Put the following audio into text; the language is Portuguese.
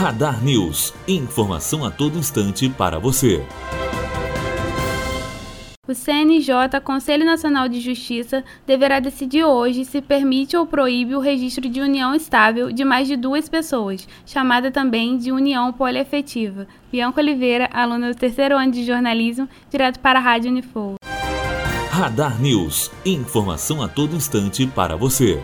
Radar News. Informação a todo instante para você. O CNJ, Conselho Nacional de Justiça, deverá decidir hoje se permite ou proíbe o registro de união estável de mais de duas pessoas, chamada também de união poliefetiva. Bianca Oliveira, aluna do terceiro ano de jornalismo, direto para a Rádio Unifor. Radar News. Informação a todo instante para você.